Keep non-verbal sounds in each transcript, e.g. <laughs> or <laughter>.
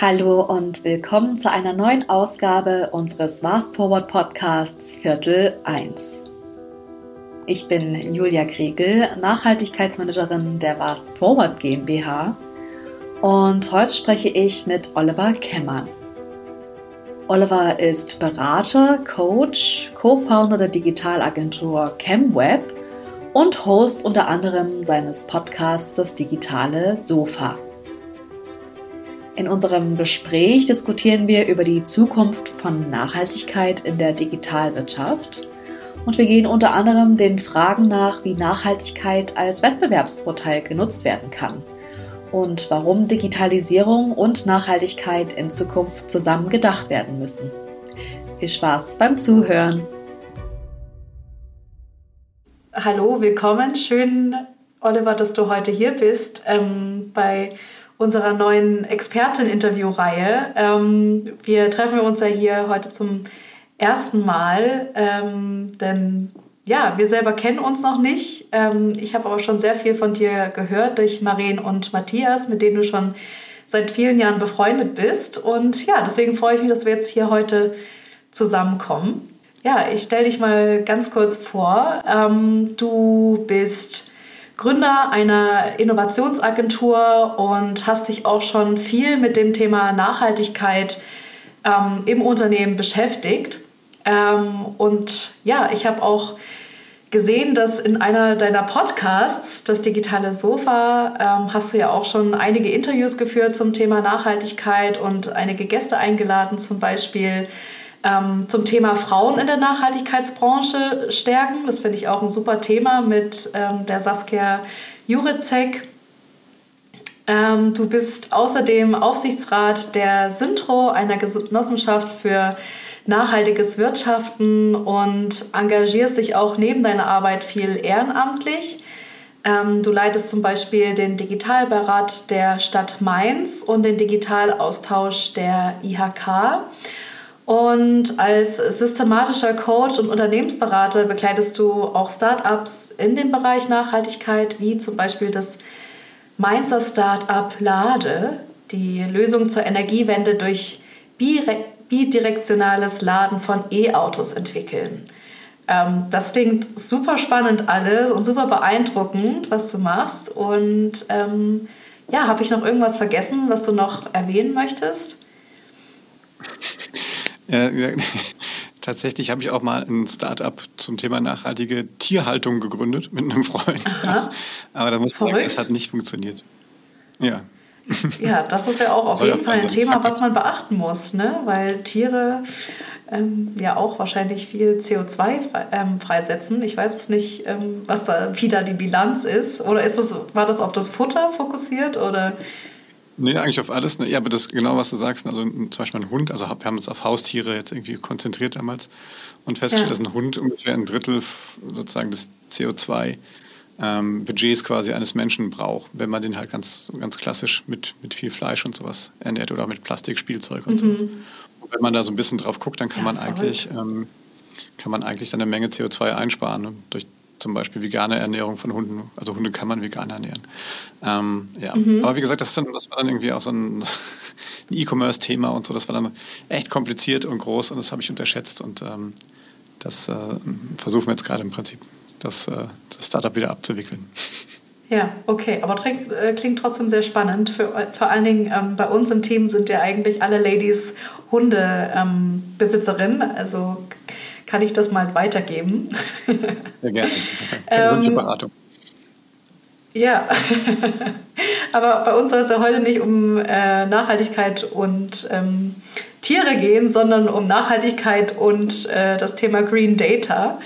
Hallo und willkommen zu einer neuen Ausgabe unseres Fast Forward Podcasts Viertel 1. Ich bin Julia Kriegel, Nachhaltigkeitsmanagerin der Fast Forward GmbH und heute spreche ich mit Oliver Kemmern. Oliver ist Berater, Coach, Co-Founder der Digitalagentur ChemWeb und Host unter anderem seines Podcasts Das digitale Sofa. In unserem Gespräch diskutieren wir über die Zukunft von Nachhaltigkeit in der Digitalwirtschaft und wir gehen unter anderem den Fragen nach, wie Nachhaltigkeit als Wettbewerbsvorteil genutzt werden kann und warum Digitalisierung und Nachhaltigkeit in Zukunft zusammen gedacht werden müssen. Viel Spaß beim Zuhören. Hallo, willkommen. Schön, Oliver, dass du heute hier bist ähm, bei unserer neuen Expertin-Interview-Reihe. Ähm, wir treffen uns ja hier heute zum ersten Mal, ähm, denn ja, wir selber kennen uns noch nicht. Ähm, ich habe aber schon sehr viel von dir gehört durch Maren und Matthias, mit denen du schon seit vielen Jahren befreundet bist. Und ja, deswegen freue ich mich, dass wir jetzt hier heute zusammenkommen. Ja, ich stelle dich mal ganz kurz vor. Ähm, du bist Gründer einer Innovationsagentur und hast dich auch schon viel mit dem Thema Nachhaltigkeit ähm, im Unternehmen beschäftigt. Ähm, und ja, ich habe auch gesehen, dass in einer deiner Podcasts, das digitale Sofa, ähm, hast du ja auch schon einige Interviews geführt zum Thema Nachhaltigkeit und einige Gäste eingeladen, zum Beispiel ähm, zum Thema Frauen in der Nachhaltigkeitsbranche stärken. Das finde ich auch ein super Thema mit ähm, der Saskia Jurecek. Ähm, du bist außerdem Aufsichtsrat der Syntro, einer Genossenschaft für nachhaltiges Wirtschaften und engagierst dich auch neben deiner Arbeit viel ehrenamtlich. Ähm, du leitest zum Beispiel den Digitalberat der Stadt Mainz und den Digitalaustausch der IHK. Und als systematischer Coach und Unternehmensberater begleitest du auch Startups in dem Bereich Nachhaltigkeit, wie zum Beispiel das Mainzer Startup Lade, die Lösung zur Energiewende durch bidirektionales Laden von E-Autos entwickeln. Ähm, das klingt super spannend alles und super beeindruckend, was du machst. Und ähm, ja, habe ich noch irgendwas vergessen, was du noch erwähnen möchtest? Ja, ja. <laughs> Tatsächlich habe ich auch mal ein Startup zum Thema nachhaltige Tierhaltung gegründet mit einem Freund. Aha. <laughs> Aber da muss man sagen, es hat nicht funktioniert. Ja. Ja, das ist ja auch auf jeden Fall ein Thema, was man beachten muss, ne? weil Tiere ähm, ja auch wahrscheinlich viel CO2 frei, ähm, freisetzen. Ich weiß es nicht, ähm, was da, wie da die Bilanz ist. Oder ist das, war das auf das Futter fokussiert? Oder Nee, eigentlich auf alles. Ne? Ja, aber das genau, was du sagst. Also zum Beispiel ein Hund, also wir haben uns auf Haustiere jetzt irgendwie konzentriert damals und festgestellt, ja. dass ein Hund ungefähr ein Drittel sozusagen des CO2 ähm, Budgets quasi eines Menschen braucht, wenn man den halt ganz, ganz klassisch mit, mit viel Fleisch und sowas ernährt oder mit Plastikspielzeug und mhm. sowas. Und wenn man da so ein bisschen drauf guckt, dann kann ja, man eigentlich ähm, kann man eigentlich dann eine Menge CO2 einsparen ne? durch zum Beispiel vegane Ernährung von Hunden. Also Hunde kann man vegan ernähren. Ähm, ja. Mhm. Aber wie gesagt, das, dann, das, war dann irgendwie auch so ein, <laughs> ein E-Commerce-Thema und so. Das war dann echt kompliziert und groß und das habe ich unterschätzt. Und ähm, das äh, versuchen wir jetzt gerade im Prinzip, das, äh, das Startup wieder abzuwickeln. <laughs> Ja, okay, aber klingt, äh, klingt trotzdem sehr spannend. Für, vor allen Dingen ähm, bei uns im Team sind ja eigentlich alle Ladies Hundebesitzerinnen. Ähm, also kann ich das mal weitergeben. Sehr gerne. <laughs> ähm, Beratung. Ja, <laughs> aber bei uns soll es ja heute nicht um äh, Nachhaltigkeit und ähm, Tiere gehen, sondern um Nachhaltigkeit und äh, das Thema Green Data,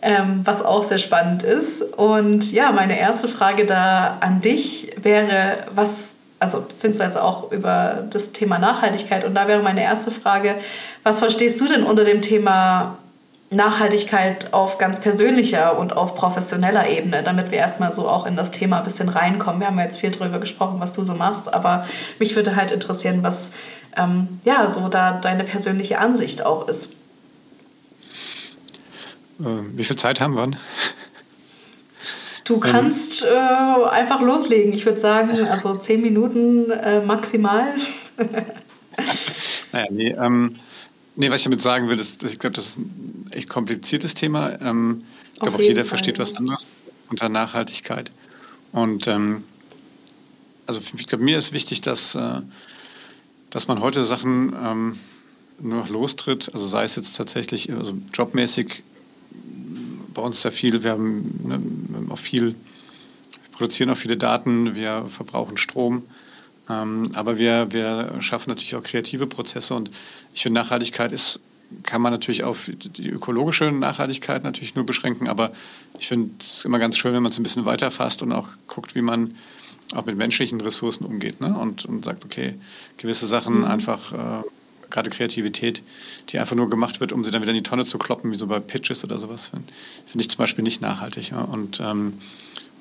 ähm, was auch sehr spannend ist. Und ja, meine erste Frage da an dich wäre, was, also beziehungsweise auch über das Thema Nachhaltigkeit. Und da wäre meine erste Frage, was verstehst du denn unter dem Thema Nachhaltigkeit auf ganz persönlicher und auf professioneller Ebene, damit wir erstmal so auch in das Thema ein bisschen reinkommen. Wir haben ja jetzt viel darüber gesprochen, was du so machst, aber mich würde halt interessieren, was ähm, ja so da deine persönliche Ansicht auch ist. Äh, wie viel Zeit haben wir? <laughs> Du ähm. kannst ähm, äh, einfach loslegen. Ich würde sagen, <laughs> also zehn Minuten äh, maximal. <laughs> naja, nee, ähm, nee, was ich damit sagen will, ist, ich glaube, das ist ein echt kompliziertes Thema. Ähm, ich glaube, auch jeder Fall, versteht ja. was anderes unter Nachhaltigkeit. Und ähm, also ich glaube, mir ist wichtig, dass, äh, dass man heute Sachen ähm, nur noch lostritt. Also sei es jetzt tatsächlich also jobmäßig, bei uns ist ja viel, wir haben, ne, wir haben auch viel, wir produzieren auch viele Daten, wir verbrauchen Strom. Ähm, aber wir, wir schaffen natürlich auch kreative Prozesse und ich finde, Nachhaltigkeit ist, kann man natürlich auf die ökologische Nachhaltigkeit natürlich nur beschränken, aber ich finde es immer ganz schön, wenn man es ein bisschen weiterfasst und auch guckt, wie man auch mit menschlichen Ressourcen umgeht ne? und, und sagt, okay, gewisse Sachen mhm. einfach, äh, gerade Kreativität, die einfach nur gemacht wird, um sie dann wieder in die Tonne zu kloppen, wie so bei Pitches oder sowas, finde find ich zum Beispiel nicht nachhaltig. Ja? Und ähm,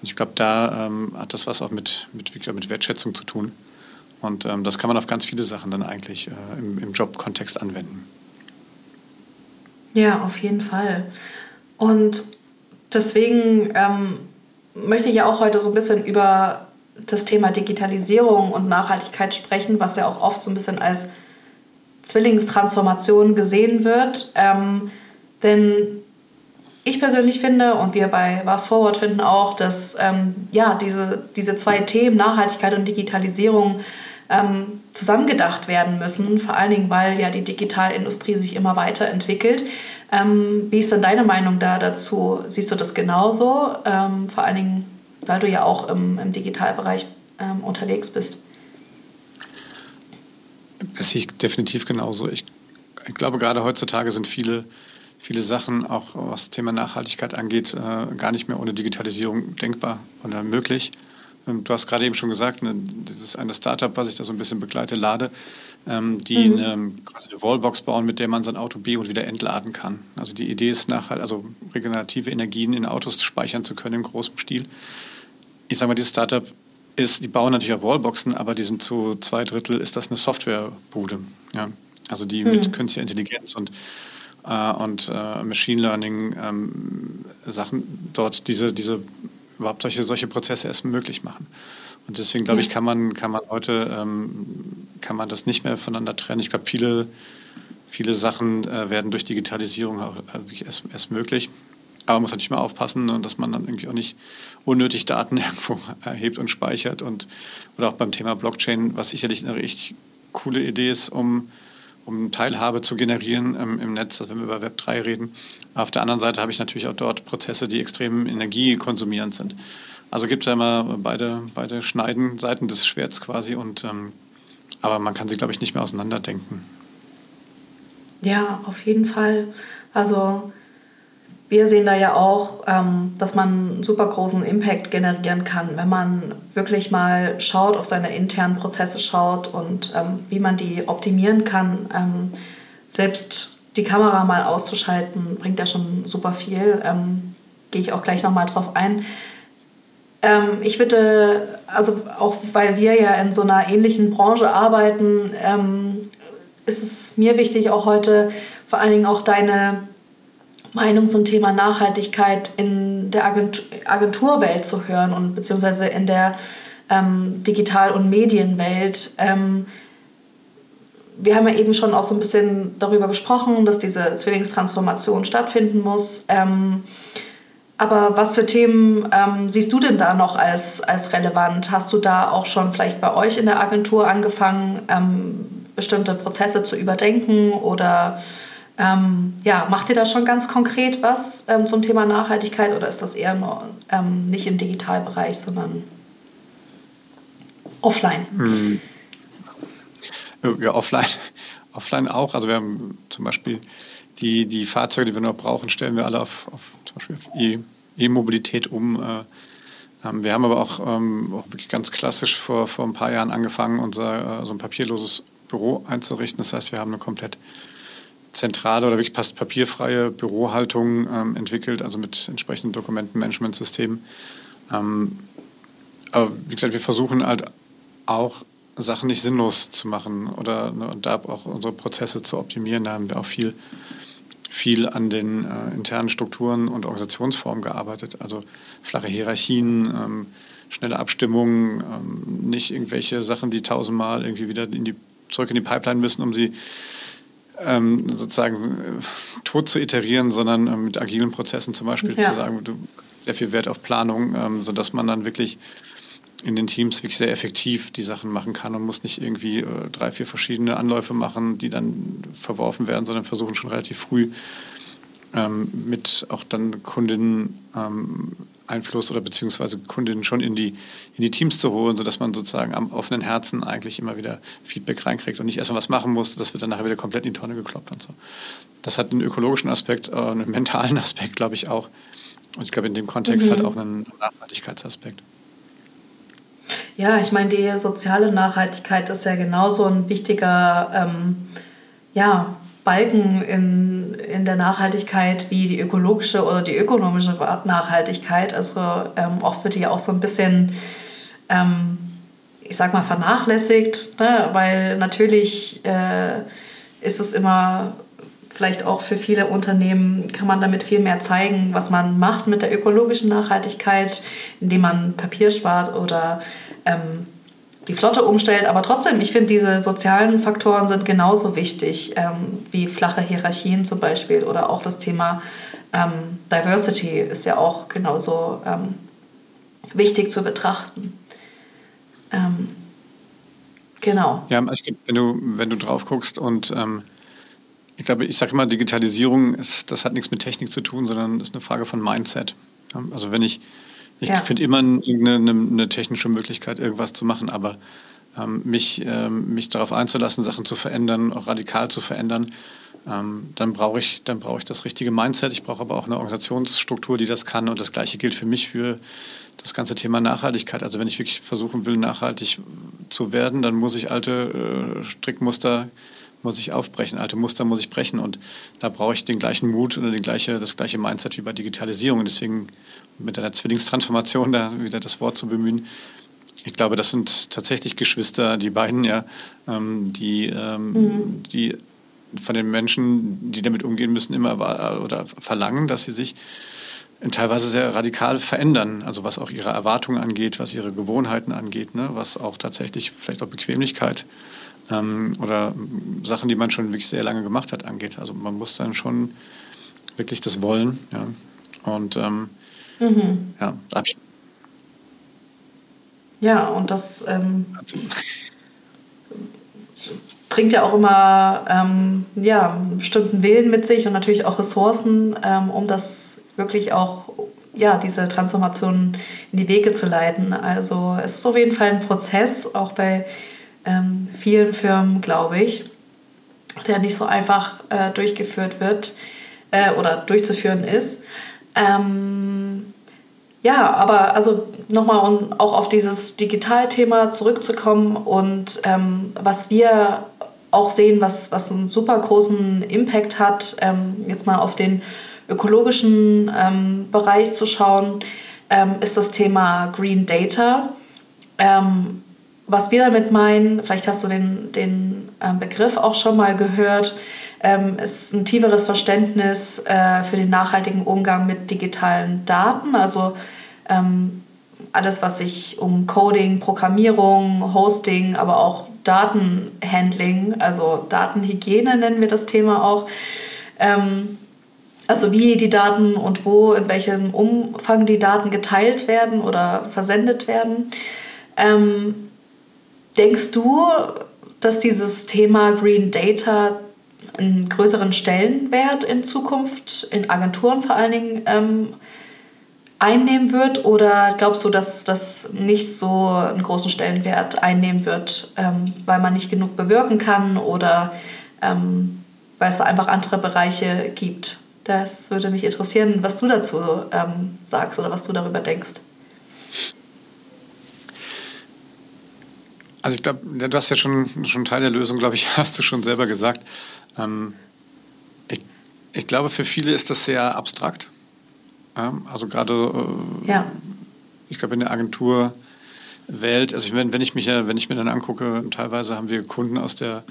ich glaube, da ähm, hat das was auch mit, mit, mit Wertschätzung zu tun. Und ähm, das kann man auf ganz viele Sachen dann eigentlich äh, im, im Jobkontext anwenden. Ja, auf jeden Fall. Und deswegen ähm, möchte ich ja auch heute so ein bisschen über das Thema Digitalisierung und Nachhaltigkeit sprechen, was ja auch oft so ein bisschen als Zwillingstransformation gesehen wird. Ähm, denn ich persönlich finde und wir bei Was Forward finden auch, dass ähm, ja, diese, diese zwei Themen, Nachhaltigkeit und Digitalisierung, ähm, zusammengedacht werden müssen, vor allen Dingen, weil ja die Digitalindustrie sich immer weiterentwickelt. Ähm, wie ist denn deine Meinung da dazu? Siehst du das genauso? Ähm, vor allen Dingen, weil du ja auch im, im Digitalbereich ähm, unterwegs bist. Das sehe ich definitiv genauso. Ich, ich, glaube, gerade heutzutage sind viele, viele Sachen, auch was das Thema Nachhaltigkeit angeht, äh, gar nicht mehr ohne Digitalisierung denkbar oder möglich. Ähm, du hast gerade eben schon gesagt, ne, das ist eine Startup, was ich da so ein bisschen begleite, Lade, ähm, die mhm. eine, quasi eine Wallbox bauen, mit der man sein Auto B und wieder entladen kann. Also die Idee ist nachher, also regenerative Energien in Autos speichern zu können im großen Stil. Ich sage mal, dieses Startup ist, die bauen natürlich auch Wallboxen, aber die sind zu zwei Drittel ist das eine Softwarebude. Ja? Also die mhm. mit künstlicher Intelligenz und äh, und äh, Machine Learning ähm, Sachen dort diese, diese überhaupt solche, solche Prozesse erst möglich machen. Und deswegen glaube ich, kann man, kann man heute ähm, kann man das nicht mehr voneinander trennen. Ich glaube, viele, viele Sachen äh, werden durch Digitalisierung auch äh, erst, erst möglich. Aber man muss natürlich mal aufpassen, ne, dass man dann irgendwie auch nicht unnötig Daten <laughs> irgendwo erhebt und speichert. Und, oder auch beim Thema Blockchain, was sicherlich eine richtig coole Idee ist, um, um Teilhabe zu generieren ähm, im Netz, wenn wir über Web 3 reden. Auf der anderen Seite habe ich natürlich auch dort Prozesse, die extrem energiekonsumierend sind. Also gibt es ja immer beide, beide Schneiden, Seiten des Schwerts quasi. Und, ähm, aber man kann sie, glaube ich, nicht mehr auseinanderdenken. Ja, auf jeden Fall. Also wir sehen da ja auch, ähm, dass man einen super großen Impact generieren kann, wenn man wirklich mal schaut, auf seine internen Prozesse schaut und ähm, wie man die optimieren kann. Ähm, selbst die Kamera mal auszuschalten, bringt ja schon super viel. Gehe ich auch gleich nochmal drauf ein. Ich würde, also auch weil wir ja in so einer ähnlichen Branche arbeiten, ist es mir wichtig, auch heute vor allen Dingen auch deine Meinung zum Thema Nachhaltigkeit in der Agentur, Agenturwelt zu hören und beziehungsweise in der ähm, Digital- und Medienwelt. Ähm, wir haben ja eben schon auch so ein bisschen darüber gesprochen, dass diese Zwillingstransformation stattfinden muss. Ähm, aber was für Themen ähm, siehst du denn da noch als, als relevant? Hast du da auch schon vielleicht bei euch in der Agentur angefangen, ähm, bestimmte Prozesse zu überdenken? Oder ähm, ja, macht ihr da schon ganz konkret was ähm, zum Thema Nachhaltigkeit oder ist das eher nur, ähm, nicht im Digitalbereich, sondern offline? Hm. Ja, offline, offline auch. Also wir haben zum Beispiel die, die Fahrzeuge, die wir noch brauchen, stellen wir alle auf, auf zum Beispiel auf E-Mobilität um. Äh, ähm, wir haben aber auch, ähm, auch, wirklich ganz klassisch vor, vor ein paar Jahren angefangen, unser äh, so ein papierloses Büro einzurichten. Das heißt, wir haben eine komplett zentrale oder wirklich fast papierfreie Bürohaltung ähm, entwickelt, also mit entsprechenden Dokumentenmanagementsystemen. Ähm, aber wie gesagt, wir versuchen halt auch Sachen nicht sinnlos zu machen oder ne, und da auch unsere Prozesse zu optimieren. Da haben wir auch viel viel an den äh, internen Strukturen und Organisationsformen gearbeitet. Also flache Hierarchien, ähm, schnelle Abstimmungen, ähm, nicht irgendwelche Sachen, die tausendmal irgendwie wieder in die, zurück in die Pipeline müssen, um sie ähm, sozusagen äh, tot zu iterieren, sondern äh, mit agilen Prozessen zum Beispiel ja. zu sagen, du, sehr viel Wert auf Planung, ähm, sodass man dann wirklich in den Teams wirklich sehr effektiv die Sachen machen kann und muss nicht irgendwie äh, drei, vier verschiedene Anläufe machen, die dann verworfen werden, sondern versuchen schon relativ früh ähm, mit auch dann Kundinnen ähm, Einfluss oder beziehungsweise Kundinnen schon in die, in die Teams zu holen, sodass man sozusagen am offenen Herzen eigentlich immer wieder Feedback reinkriegt und nicht erstmal was machen muss, das wird dann nachher wieder komplett in die Tonne gekloppt und so. Das hat einen ökologischen Aspekt, äh, einen mentalen <laughs> Aspekt, glaube ich auch. Und ich glaube, in dem Kontext mhm. hat auch einen Nachhaltigkeitsaspekt. Ja, ich meine, die soziale Nachhaltigkeit ist ja genauso ein wichtiger ähm, ja, Balken in, in der Nachhaltigkeit wie die ökologische oder die ökonomische Nachhaltigkeit. Also ähm, oft wird die auch so ein bisschen, ähm, ich sag mal, vernachlässigt, ne? weil natürlich äh, ist es immer vielleicht auch für viele Unternehmen kann man damit viel mehr zeigen, was man macht mit der ökologischen Nachhaltigkeit, indem man Papier spart oder ähm, die Flotte umstellt. Aber trotzdem, ich finde, diese sozialen Faktoren sind genauso wichtig ähm, wie flache Hierarchien zum Beispiel oder auch das Thema ähm, Diversity ist ja auch genauso ähm, wichtig zu betrachten. Ähm, genau. Ja, ich wenn du, wenn du drauf guckst und ähm, ich glaube, ich sage immer, Digitalisierung, ist, das hat nichts mit Technik zu tun, sondern ist eine Frage von Mindset. Also wenn ich ich ja. finde immer eine, eine, eine, technische Möglichkeit, irgendwas zu machen, aber ähm, mich, ähm, mich darauf einzulassen, Sachen zu verändern, auch radikal zu verändern, ähm, dann brauche ich, dann ich das richtige Mindset. Ich brauche aber auch eine Organisationsstruktur, die das kann. Und das Gleiche gilt für mich für das ganze Thema Nachhaltigkeit. Also wenn ich wirklich versuchen will, nachhaltig zu werden, dann muss ich alte äh, Strickmuster muss ich aufbrechen, alte Muster muss ich brechen und da brauche ich den gleichen Mut oder den gleiche, das gleiche Mindset wie bei Digitalisierung. Deswegen mit einer Zwillingstransformation, da wieder das Wort zu bemühen. Ich glaube, das sind tatsächlich Geschwister, die beiden, ja, ähm, die, ähm, mhm. die von den Menschen, die damit umgehen müssen, immer oder verlangen, dass sie sich teilweise sehr radikal verändern. Also was auch ihre Erwartungen angeht, was ihre Gewohnheiten angeht, ne, was auch tatsächlich vielleicht auch Bequemlichkeit ähm, oder Sachen, die man schon wirklich sehr lange gemacht hat, angeht. Also man muss dann schon wirklich das wollen. Ja. Und ähm, Mhm. Ja, Abstand. Ja, und das ähm, bringt ja auch immer ähm, ja, einen bestimmten Willen mit sich und natürlich auch Ressourcen, ähm, um das wirklich auch, ja, diese Transformation in die Wege zu leiten. Also es ist auf jeden Fall ein Prozess, auch bei ähm, vielen Firmen, glaube ich, der nicht so einfach äh, durchgeführt wird äh, oder durchzuführen ist. Ähm, ja, aber also nochmal, um auch auf dieses Digitalthema zurückzukommen und ähm, was wir auch sehen, was, was einen super großen Impact hat, ähm, jetzt mal auf den ökologischen ähm, Bereich zu schauen, ähm, ist das Thema Green Data. Ähm, was wir damit meinen, vielleicht hast du den, den ähm, Begriff auch schon mal gehört, ähm, ist ein tieferes Verständnis äh, für den nachhaltigen Umgang mit digitalen Daten. Also ähm, alles, was sich um Coding, Programmierung, Hosting, aber auch Datenhandling, also Datenhygiene nennen wir das Thema auch. Ähm, also wie die Daten und wo, in welchem Umfang die Daten geteilt werden oder versendet werden. Ähm, denkst du, dass dieses Thema Green Data einen größeren Stellenwert in Zukunft in Agenturen vor allen Dingen ähm, einnehmen wird? Oder glaubst du, dass das nicht so einen großen Stellenwert einnehmen wird, ähm, weil man nicht genug bewirken kann oder ähm, weil es da einfach andere Bereiche gibt? Das würde mich interessieren, was du dazu ähm, sagst oder was du darüber denkst. Also ich glaube, du hast ja schon, schon Teil der Lösung, glaube ich, <laughs> hast du schon selber gesagt. Ähm, ich, ich glaube, für viele ist das sehr abstrakt. Ja, also gerade, äh, ja. ich glaube, in der Agenturwelt, also wenn, wenn ich mich ja, wenn ich mir dann angucke, teilweise haben wir Kunden aus der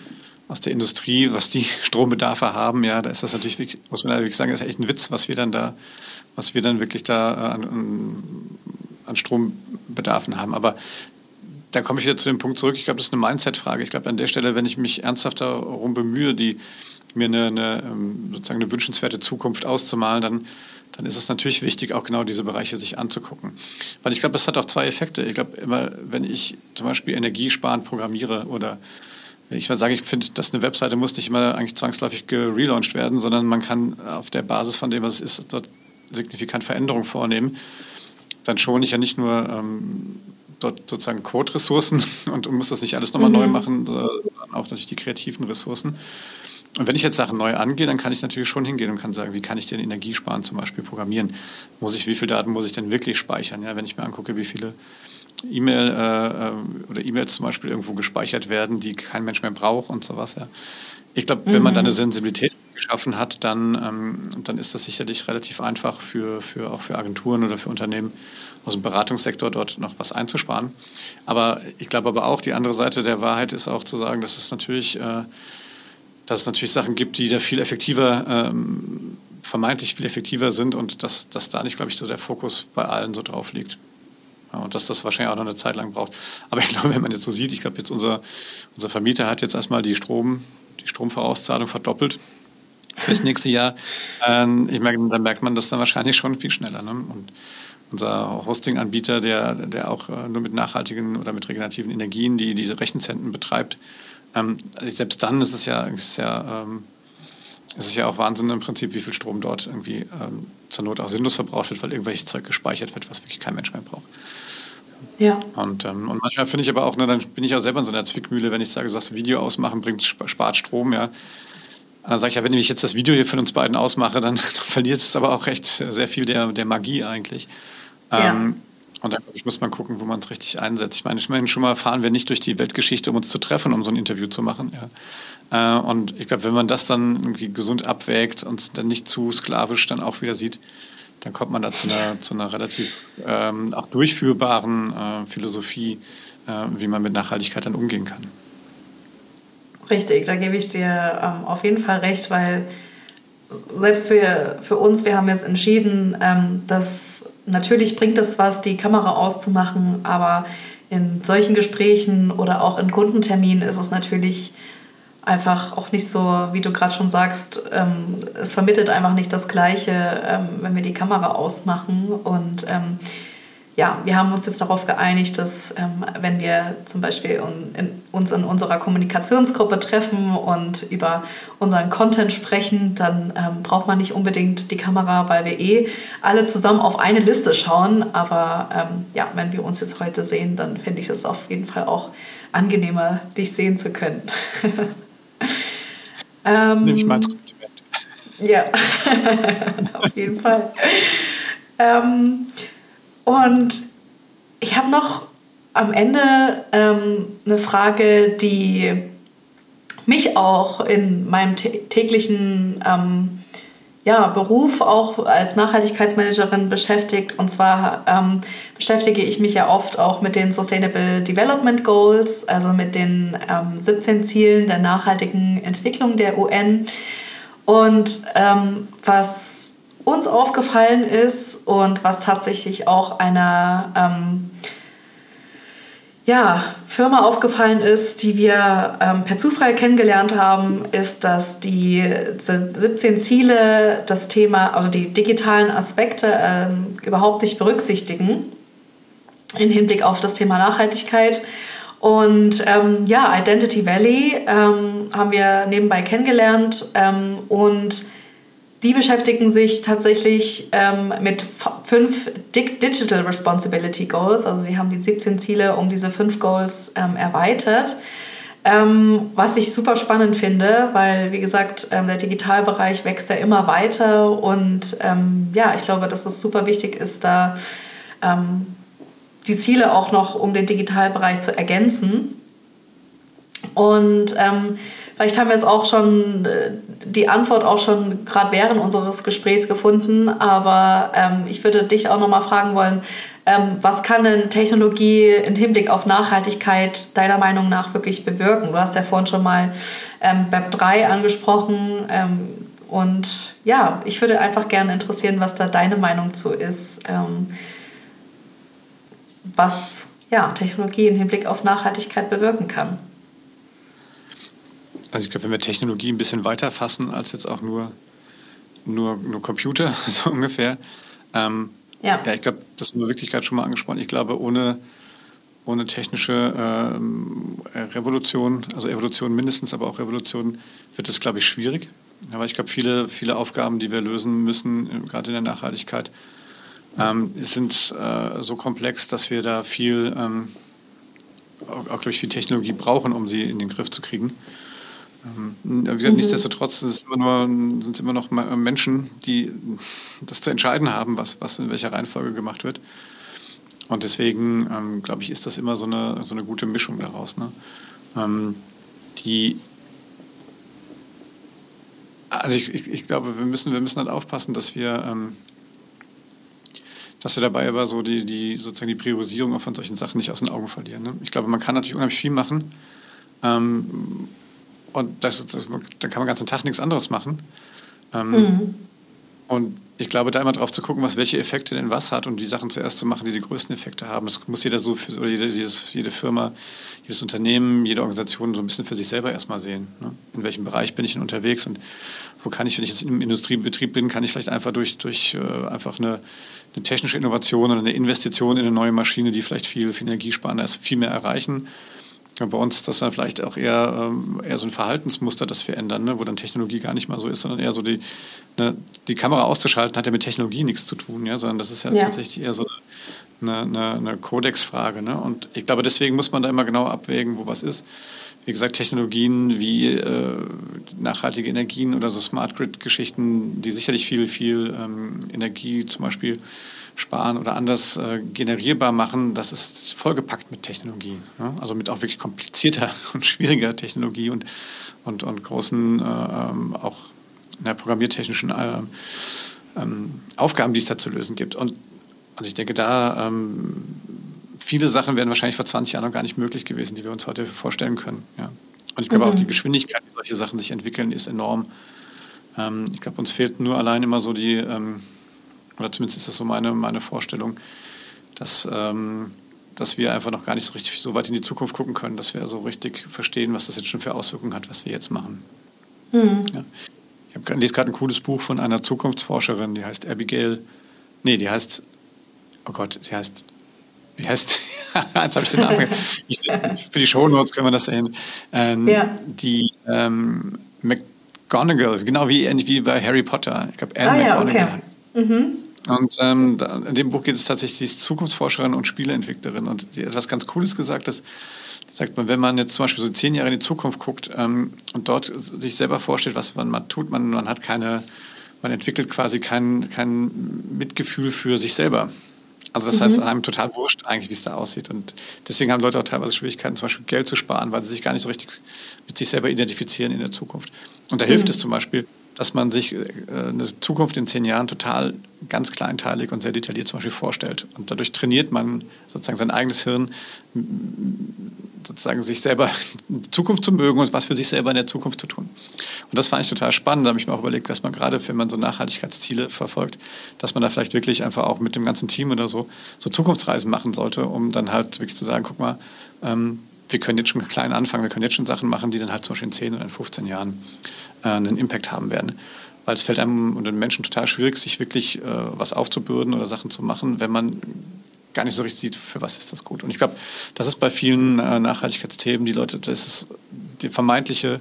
aus der Industrie, was die <laughs> Strombedarfe haben, ja, da ist das natürlich, muss man wirklich sagen, ist echt ein Witz, was wir dann da, was wir dann wirklich da äh, an, an Strombedarfen haben. Aber da komme ich wieder zu dem Punkt zurück. Ich glaube, das ist eine Mindset-Frage. Ich glaube, an der Stelle, wenn ich mich ernsthaft darum bemühe, die, mir eine, eine, ähm, sozusagen eine wünschenswerte Zukunft auszumalen, dann, dann ist es natürlich wichtig, auch genau diese Bereiche sich anzugucken. Weil ich glaube, das hat auch zwei Effekte. Ich glaube, immer, wenn ich zum Beispiel energiesparend programmiere oder ich sage, ich finde, dass eine Webseite muss nicht immer eigentlich zwangsläufig gelauncht werden, sondern man kann auf der Basis von dem, was es ist, dort signifikant Veränderungen vornehmen. Dann schone ich ja nicht nur ähm, dort sozusagen Code-Ressourcen <laughs> und, und, muss das nicht alles nochmal mhm. neu machen, sondern auch natürlich die kreativen Ressourcen. Und wenn ich jetzt Sachen neu angehe, dann kann ich natürlich schon hingehen und kann sagen, wie kann ich denn Energiesparen zum Beispiel programmieren? Muss ich, wie viele Daten muss ich denn wirklich speichern? Ja, wenn ich mir angucke, wie viele E-Mail äh, äh, oder E-Mails zum Beispiel irgendwo gespeichert werden, die kein Mensch mehr braucht und sowas. Ja. Ich glaube, wenn man da eine mhm. Sensibilität geschaffen hat, dann, ähm, dann ist das sicherlich relativ einfach für, für auch für Agenturen oder für Unternehmen aus dem Beratungssektor dort noch was einzusparen. Aber ich glaube aber auch, die andere Seite der Wahrheit ist auch zu sagen, dass es natürlich, äh, dass es natürlich Sachen gibt, die da viel effektiver, ähm, vermeintlich viel effektiver sind und dass, dass da nicht, glaube ich, so der Fokus bei allen so drauf liegt. Ja, und dass das wahrscheinlich auch noch eine Zeit lang braucht. Aber ich <laughs> glaube, wenn man jetzt so sieht, ich glaube, jetzt unser, unser Vermieter hat jetzt erstmal die, Strom, die Stromvorauszahlung verdoppelt fürs nächste Jahr. Ähm, ich merke, dann merkt man das dann wahrscheinlich schon viel schneller. Ne? Und unser Hosting-Anbieter, der, der auch äh, nur mit nachhaltigen oder mit regenerativen Energien die diese Rechenzentren betreibt, ähm, selbst dann ist es ja, ist ja ähm, es ist ja auch Wahnsinn im Prinzip, wie viel Strom dort irgendwie ähm, zur Not auch sinnlos verbraucht wird, weil irgendwelches Zeug gespeichert wird, was wirklich kein Mensch mehr braucht. Ja. Und, ähm, und manchmal finde ich aber auch, ne, dann bin ich auch selber in so einer Zwickmühle, wenn ich sage, sagst Video ausmachen bringt, spart Strom, ja. Dann sage ich ja, wenn ich jetzt das Video hier von uns beiden ausmache, dann, <laughs> dann verliert es aber auch recht sehr viel der, der Magie eigentlich. Ja. Ähm, und dann ich, muss man gucken, wo man es richtig einsetzt. Ich meine, ich meine, schon mal fahren wir nicht durch die Weltgeschichte, um uns zu treffen, um so ein Interview zu machen. Ja. Äh, und ich glaube, wenn man das dann irgendwie gesund abwägt und dann nicht zu sklavisch dann auch wieder sieht, dann kommt man da zu einer, zu einer relativ ähm, auch durchführbaren äh, Philosophie, äh, wie man mit Nachhaltigkeit dann umgehen kann. Richtig, da gebe ich dir ähm, auf jeden Fall recht, weil selbst für, für uns, wir haben jetzt entschieden, ähm, dass natürlich bringt es was, die Kamera auszumachen, aber in solchen Gesprächen oder auch in Kundenterminen ist es natürlich einfach auch nicht so, wie du gerade schon sagst, ähm, es vermittelt einfach nicht das Gleiche, ähm, wenn wir die Kamera ausmachen. Und ähm, ja, wir haben uns jetzt darauf geeinigt, dass ähm, wenn wir zum Beispiel in, uns in unserer Kommunikationsgruppe treffen und über unseren Content sprechen, dann ähm, braucht man nicht unbedingt die Kamera, weil wir eh alle zusammen auf eine Liste schauen. Aber ähm, ja, wenn wir uns jetzt heute sehen, dann finde ich es auf jeden Fall auch angenehmer, dich sehen zu können. <laughs> ähm, Nehme ich mal als Kompliment. Ja, <laughs> auf jeden Fall. Ähm, und ich habe noch am Ende ähm, eine Frage, die mich auch in meinem täglichen ähm, ja, Beruf auch als Nachhaltigkeitsmanagerin beschäftigt. Und zwar ähm, beschäftige ich mich ja oft auch mit den Sustainable Development Goals, also mit den ähm, 17 Zielen der nachhaltigen Entwicklung der UN. Und ähm, was uns aufgefallen ist und was tatsächlich auch einer ähm, ja, Firma aufgefallen ist, die wir ähm, per Zufall kennengelernt haben, ist, dass die 17 Ziele das Thema, also die digitalen Aspekte ähm, überhaupt nicht berücksichtigen im Hinblick auf das Thema Nachhaltigkeit. Und ähm, ja, Identity Valley ähm, haben wir nebenbei kennengelernt ähm, und die beschäftigen sich tatsächlich ähm, mit fünf Digital Responsibility Goals. Also sie haben die 17 Ziele um diese fünf Goals ähm, erweitert. Ähm, was ich super spannend finde, weil, wie gesagt, ähm, der Digitalbereich wächst ja immer weiter und ähm, ja, ich glaube, dass es super wichtig ist, da ähm, die Ziele auch noch um den Digitalbereich zu ergänzen. Und Vielleicht haben wir es auch schon, äh, die Antwort auch schon gerade während unseres Gesprächs gefunden, aber ähm, ich würde dich auch nochmal fragen wollen, Ähm, was kann denn Technologie im Hinblick auf Nachhaltigkeit deiner Meinung nach wirklich bewirken? Du hast ja vorhin schon mal ähm, BEP3 angesprochen. Ähm, und ja, ich würde einfach gerne interessieren, was da deine Meinung zu ist. Ähm, was ja, Technologie im Hinblick auf Nachhaltigkeit bewirken kann. Also ich glaube, wenn wir Technologie ein bisschen weiter fassen als jetzt auch nur, nur, nur Computer, <laughs> so ungefähr. Ähm, ja. ja, ich glaube, das haben wir wirklich gerade schon mal angesprochen. Ich glaube, ohne, ohne technische ähm, Revolution, also Evolution mindestens, aber auch Revolution, wird es, glaube ich, schwierig. Aber ich glaube, viele, viele Aufgaben, die wir lösen müssen, äh, gerade in der Nachhaltigkeit, ähm, sind äh, so komplex, dass wir da viel, ähm, auch, auch glaube ich, viel Technologie brauchen, um sie in den Griff zu kriegen. Ähm, mhm. Nichtsdestotrotz sind es immer, nur, sind es immer noch Menschen, die <laughs> das zu entscheiden haben, was, was in welcher Reihenfolge gemacht wird. Und deswegen, ähm, glaube ich, ist das immer so eine, so eine gute Mischung daraus. Ne? Ähm, die also ich, ich, ich, glaube, wir müssen, wir müssen halt aufpassen, dass wir, ähm, dass wir dabei aber so die, die, sozusagen die Priorisierung von solchen Sachen nicht aus den Augen verlieren. Ne? Ich glaube, man kann natürlich unheimlich viel machen. Ähm, und das, das, da kann man den ganzen Tag nichts anderes machen. Ähm, mhm. Und ich glaube, da immer drauf zu gucken, was welche Effekte denn was hat und die Sachen zuerst zu machen, die die größten Effekte haben. Das muss jeder so, für, oder jede, jedes, jede Firma, jedes Unternehmen, jede Organisation so ein bisschen für sich selber erstmal sehen. Ne? In welchem Bereich bin ich denn unterwegs und wo kann ich, wenn ich jetzt im Industriebetrieb bin, kann ich vielleicht einfach durch, durch äh, einfach eine, eine technische Innovation oder eine Investition in eine neue Maschine, die vielleicht viel, viel energiesparender ist, viel mehr erreichen bei uns ist das dann vielleicht auch eher, ähm, eher so ein Verhaltensmuster, das wir ändern, ne? wo dann Technologie gar nicht mal so ist, sondern eher so die, ne, die Kamera auszuschalten, hat ja mit Technologie nichts zu tun, ja? sondern das ist ja, ja. tatsächlich eher so eine, eine, eine Kodexfrage. Ne? Und ich glaube, deswegen muss man da immer genau abwägen, wo was ist. Wie gesagt, Technologien wie äh, nachhaltige Energien oder so Smart Grid-Geschichten, die sicherlich viel, viel ähm, Energie zum Beispiel sparen oder anders äh, generierbar machen, das ist vollgepackt mit Technologie. Ja? Also mit auch wirklich komplizierter <laughs> und schwieriger Technologie und, und, und großen, äh, ähm, auch na, programmiertechnischen äh, ähm, Aufgaben, die es da zu lösen gibt. Und also ich denke, da ähm, viele Sachen wären wahrscheinlich vor 20 Jahren noch gar nicht möglich gewesen, die wir uns heute vorstellen können. Ja? Und ich glaube mhm. auch die Geschwindigkeit, wie solche Sachen sich entwickeln, ist enorm. Ähm, ich glaube, uns fehlt nur allein immer so die ähm, oder zumindest ist das so meine, meine Vorstellung, dass, ähm, dass wir einfach noch gar nicht so richtig so weit in die Zukunft gucken können, dass wir so richtig verstehen, was das jetzt schon für Auswirkungen hat, was wir jetzt machen. Mhm. Ja. Ich lese gerade ein cooles Buch von einer Zukunftsforscherin, die heißt Abigail, nee, die heißt, oh Gott, die heißt, wie heißt, <laughs> jetzt habe ich den Namen, ich, für die Shownotes können wir das sehen, ähm, ja. die ähm, McGonagall, genau wie, wie bei Harry Potter, ich glaube Anne ah, McGonagall ja, okay. heißt. Mhm. Und ähm, in dem Buch geht es tatsächlich, sie ist Zukunftsforscherin und Spieleentwicklerin und sie hat etwas ganz Cooles gesagt, dass sagt man, wenn man jetzt zum Beispiel so zehn Jahre in die Zukunft guckt ähm, und dort sich selber vorstellt, was man, man tut, man, man hat keine, man entwickelt quasi kein, kein Mitgefühl für sich selber. Also das mhm. heißt, einem total wurscht eigentlich, wie es da aussieht. Und deswegen haben Leute auch teilweise Schwierigkeiten, zum Beispiel Geld zu sparen, weil sie sich gar nicht so richtig mit sich selber identifizieren in der Zukunft. Und da mhm. hilft es zum Beispiel, dass man sich äh, eine Zukunft in zehn Jahren total ganz kleinteilig und sehr detailliert zum Beispiel vorstellt. Und dadurch trainiert man sozusagen sein eigenes Hirn, sozusagen sich selber die Zukunft zu mögen und was für sich selber in der Zukunft zu tun. Und das fand ich total spannend. Da habe ich mir auch überlegt, dass man gerade, wenn man so Nachhaltigkeitsziele verfolgt, dass man da vielleicht wirklich einfach auch mit dem ganzen Team oder so so Zukunftsreisen machen sollte, um dann halt wirklich zu sagen, guck mal, ähm, wir können jetzt schon klein anfangen, wir können jetzt schon Sachen machen, die dann halt zum Beispiel in 10 oder in 15 Jahren äh, einen Impact haben werden. Weil es fällt einem und den Menschen total schwierig, sich wirklich äh, was aufzubürden oder Sachen zu machen, wenn man gar nicht so richtig sieht, für was ist das gut. Und ich glaube, das ist bei vielen äh, Nachhaltigkeitsthemen, die Leute, das ist die vermeintliche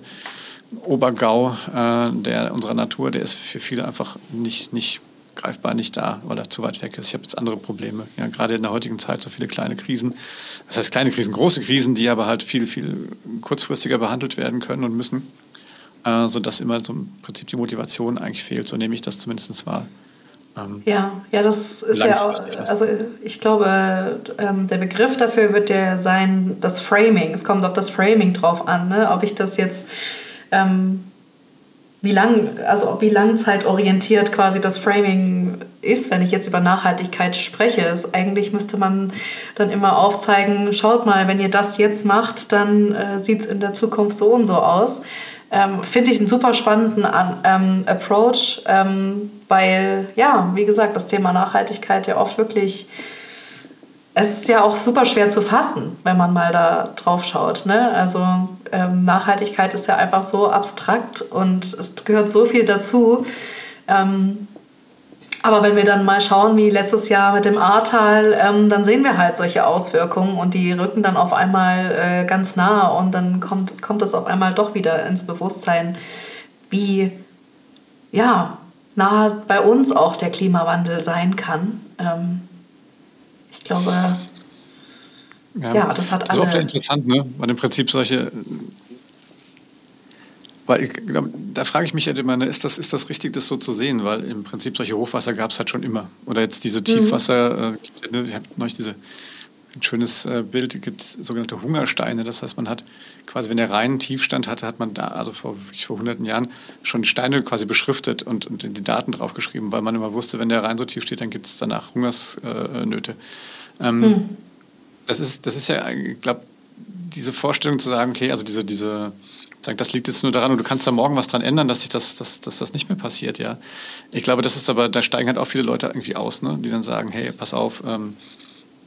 Obergau äh, der, unserer Natur, der ist für viele einfach nicht, nicht greifbar nicht da, weil er zu weit weg ist. Ich habe jetzt andere Probleme. Ja, gerade in der heutigen Zeit so viele kleine Krisen. Das heißt kleine Krisen, große Krisen, die aber halt viel, viel kurzfristiger behandelt werden können und müssen, äh, sodass immer so im Prinzip die Motivation eigentlich fehlt. So nehme ich das zumindest wahr. Ähm, ja, ja, das ist ja auch, also ich glaube, ähm, der Begriff dafür wird ja sein, das Framing. Es kommt auf das Framing drauf an, ne? ob ich das jetzt ähm, wie lang, also wie langzeitorientiert quasi das Framing ist, wenn ich jetzt über Nachhaltigkeit spreche. Ist, eigentlich müsste man dann immer aufzeigen, schaut mal, wenn ihr das jetzt macht, dann äh, sieht es in der Zukunft so und so aus. Ähm, Finde ich einen super spannenden ähm, Approach, ähm, weil, ja, wie gesagt, das Thema Nachhaltigkeit ja oft wirklich es ist ja auch super schwer zu fassen, wenn man mal da drauf schaut. Ne? Also ähm, Nachhaltigkeit ist ja einfach so abstrakt und es gehört so viel dazu. Ähm, aber wenn wir dann mal schauen, wie letztes Jahr mit dem Ahrtal, ähm, dann sehen wir halt solche Auswirkungen und die rücken dann auf einmal äh, ganz nah und dann kommt, kommt es auf einmal doch wieder ins Bewusstsein, wie ja, nah bei uns auch der Klimawandel sein kann. Ähm, ich glaube, ja, ja das hat alle. Das ist auch interessant, ne? weil im Prinzip solche weil ich da frage ich mich halt immer, ne, ist das, ist das richtig, das so zu sehen? Weil im Prinzip solche Hochwasser gab es halt schon immer. Oder jetzt diese mhm. Tiefwasser, mhm. äh, ich habe neulich diese, ein schönes äh, Bild, gibt sogenannte Hungersteine. Das heißt, man hat quasi, wenn der Rhein Tiefstand hatte, hat man da, also vor, vor hunderten Jahren, schon Steine quasi beschriftet und, und die Daten draufgeschrieben, weil man immer wusste, wenn der Rhein so tief steht, dann gibt es danach Hungersnöte. Ähm, mhm. das, ist, das ist ja, ich glaube, diese Vorstellung zu sagen, okay, also diese, diese sagen, das liegt jetzt nur daran und du kannst da morgen was dran ändern, dass sich das, dass, dass das nicht mehr passiert, ja. Ich glaube, das ist aber, da steigen halt auch viele Leute irgendwie aus, ne? die dann sagen, hey, pass auf, ähm,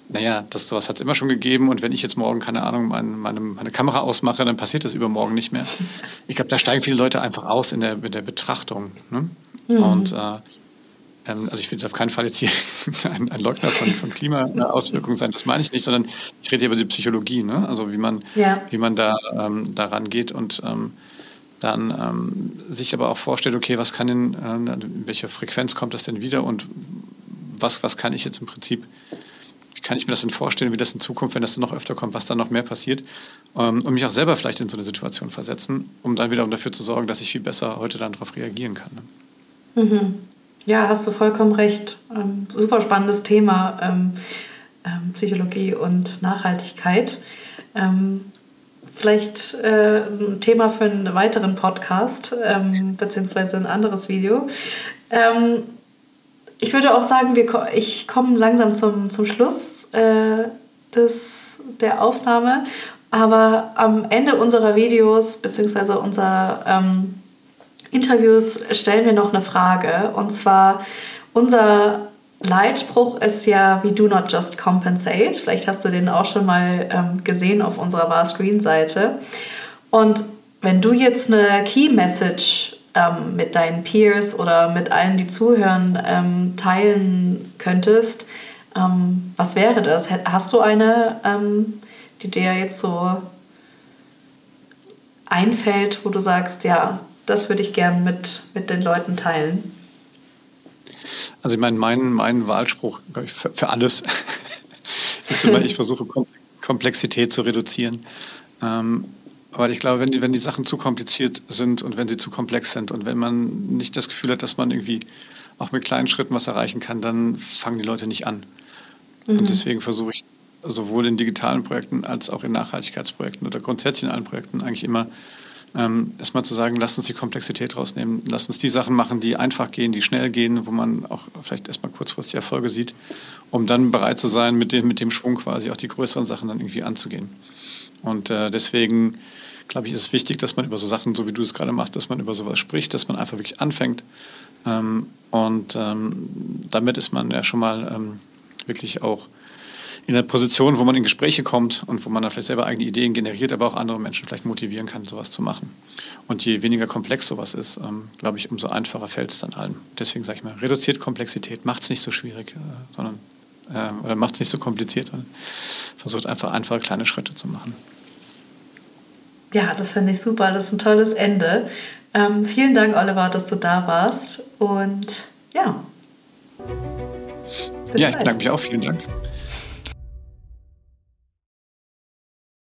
naja, das sowas hat es immer schon gegeben und wenn ich jetzt morgen, keine Ahnung, mein, meine, meine Kamera ausmache, dann passiert das übermorgen nicht mehr. Ich glaube, da steigen viele Leute einfach aus in der, in der Betrachtung. Ne? Mhm. Und äh, also ich will jetzt auf keinen Fall jetzt hier <laughs> ein, ein Leugner von, von Klimaauswirkungen sein, das meine ich nicht, sondern ich rede hier über die Psychologie, ne? also wie man, ja. wie man da ähm, daran geht und ähm, dann ähm, sich aber auch vorstellt, okay, was kann denn, äh, in welcher Frequenz kommt das denn wieder und was, was kann ich jetzt im Prinzip, wie kann ich mir das denn vorstellen, wie das in Zukunft, wenn das dann noch öfter kommt, was dann noch mehr passiert ähm, und mich auch selber vielleicht in so eine Situation versetzen, um dann wiederum dafür zu sorgen, dass ich viel besser heute dann darauf reagieren kann. Ne? Mhm. Ja, hast du vollkommen recht. Ähm, super spannendes Thema, ähm, ähm, Psychologie und Nachhaltigkeit. Ähm, vielleicht äh, ein Thema für einen weiteren Podcast, ähm, beziehungsweise ein anderes Video. Ähm, ich würde auch sagen, wir, ich komme langsam zum, zum Schluss äh, des, der Aufnahme, aber am Ende unserer Videos, beziehungsweise unser Interviews stellen wir noch eine Frage. Und zwar, unser Leitspruch ist ja, we do not just compensate. Vielleicht hast du den auch schon mal ähm, gesehen auf unserer Bar Screen Seite. Und wenn du jetzt eine Key Message ähm, mit deinen Peers oder mit allen, die zuhören, ähm, teilen könntest, ähm, was wäre das? Hast du eine, ähm, die dir jetzt so einfällt, wo du sagst, ja, das würde ich gern mit, mit den Leuten teilen. Also ich meine, mein, mein Wahlspruch ich, für, für, alles <laughs> ist immer, ich versuche Komplexität zu reduzieren. Ähm, aber ich glaube, wenn die, wenn die Sachen zu kompliziert sind und wenn sie zu komplex sind und wenn man nicht das Gefühl hat, dass man irgendwie auch mit kleinen Schritten was erreichen kann, dann fangen die Leute nicht an. Mhm. Und deswegen versuche ich sowohl in digitalen Projekten als auch in Nachhaltigkeitsprojekten oder grundsätzlich in allen Projekten eigentlich immer ähm, erstmal zu sagen, lass uns die Komplexität rausnehmen, lass uns die Sachen machen, die einfach gehen, die schnell gehen, wo man auch vielleicht erstmal kurzfristig Erfolge sieht, um dann bereit zu sein, mit dem, mit dem Schwung quasi auch die größeren Sachen dann irgendwie anzugehen. Und äh, deswegen glaube ich, ist es wichtig, dass man über so Sachen, so wie du es gerade machst, dass man über sowas spricht, dass man einfach wirklich anfängt. Ähm, und ähm, damit ist man ja schon mal ähm, wirklich auch in der Position, wo man in Gespräche kommt und wo man dann vielleicht selber eigene Ideen generiert, aber auch andere Menschen vielleicht motivieren kann, sowas zu machen. Und je weniger komplex sowas ist, ähm, glaube ich, umso einfacher fällt es dann allen. Deswegen sage ich mal, reduziert Komplexität, macht es nicht so schwierig, äh, sondern äh, oder macht es nicht so kompliziert, sondern versucht einfach einfache kleine Schritte zu machen. Ja, das finde ich super. Das ist ein tolles Ende. Ähm, vielen Dank, Oliver, dass du da warst. Und ja. ja, ich bedanke mich auch. Vielen Dank.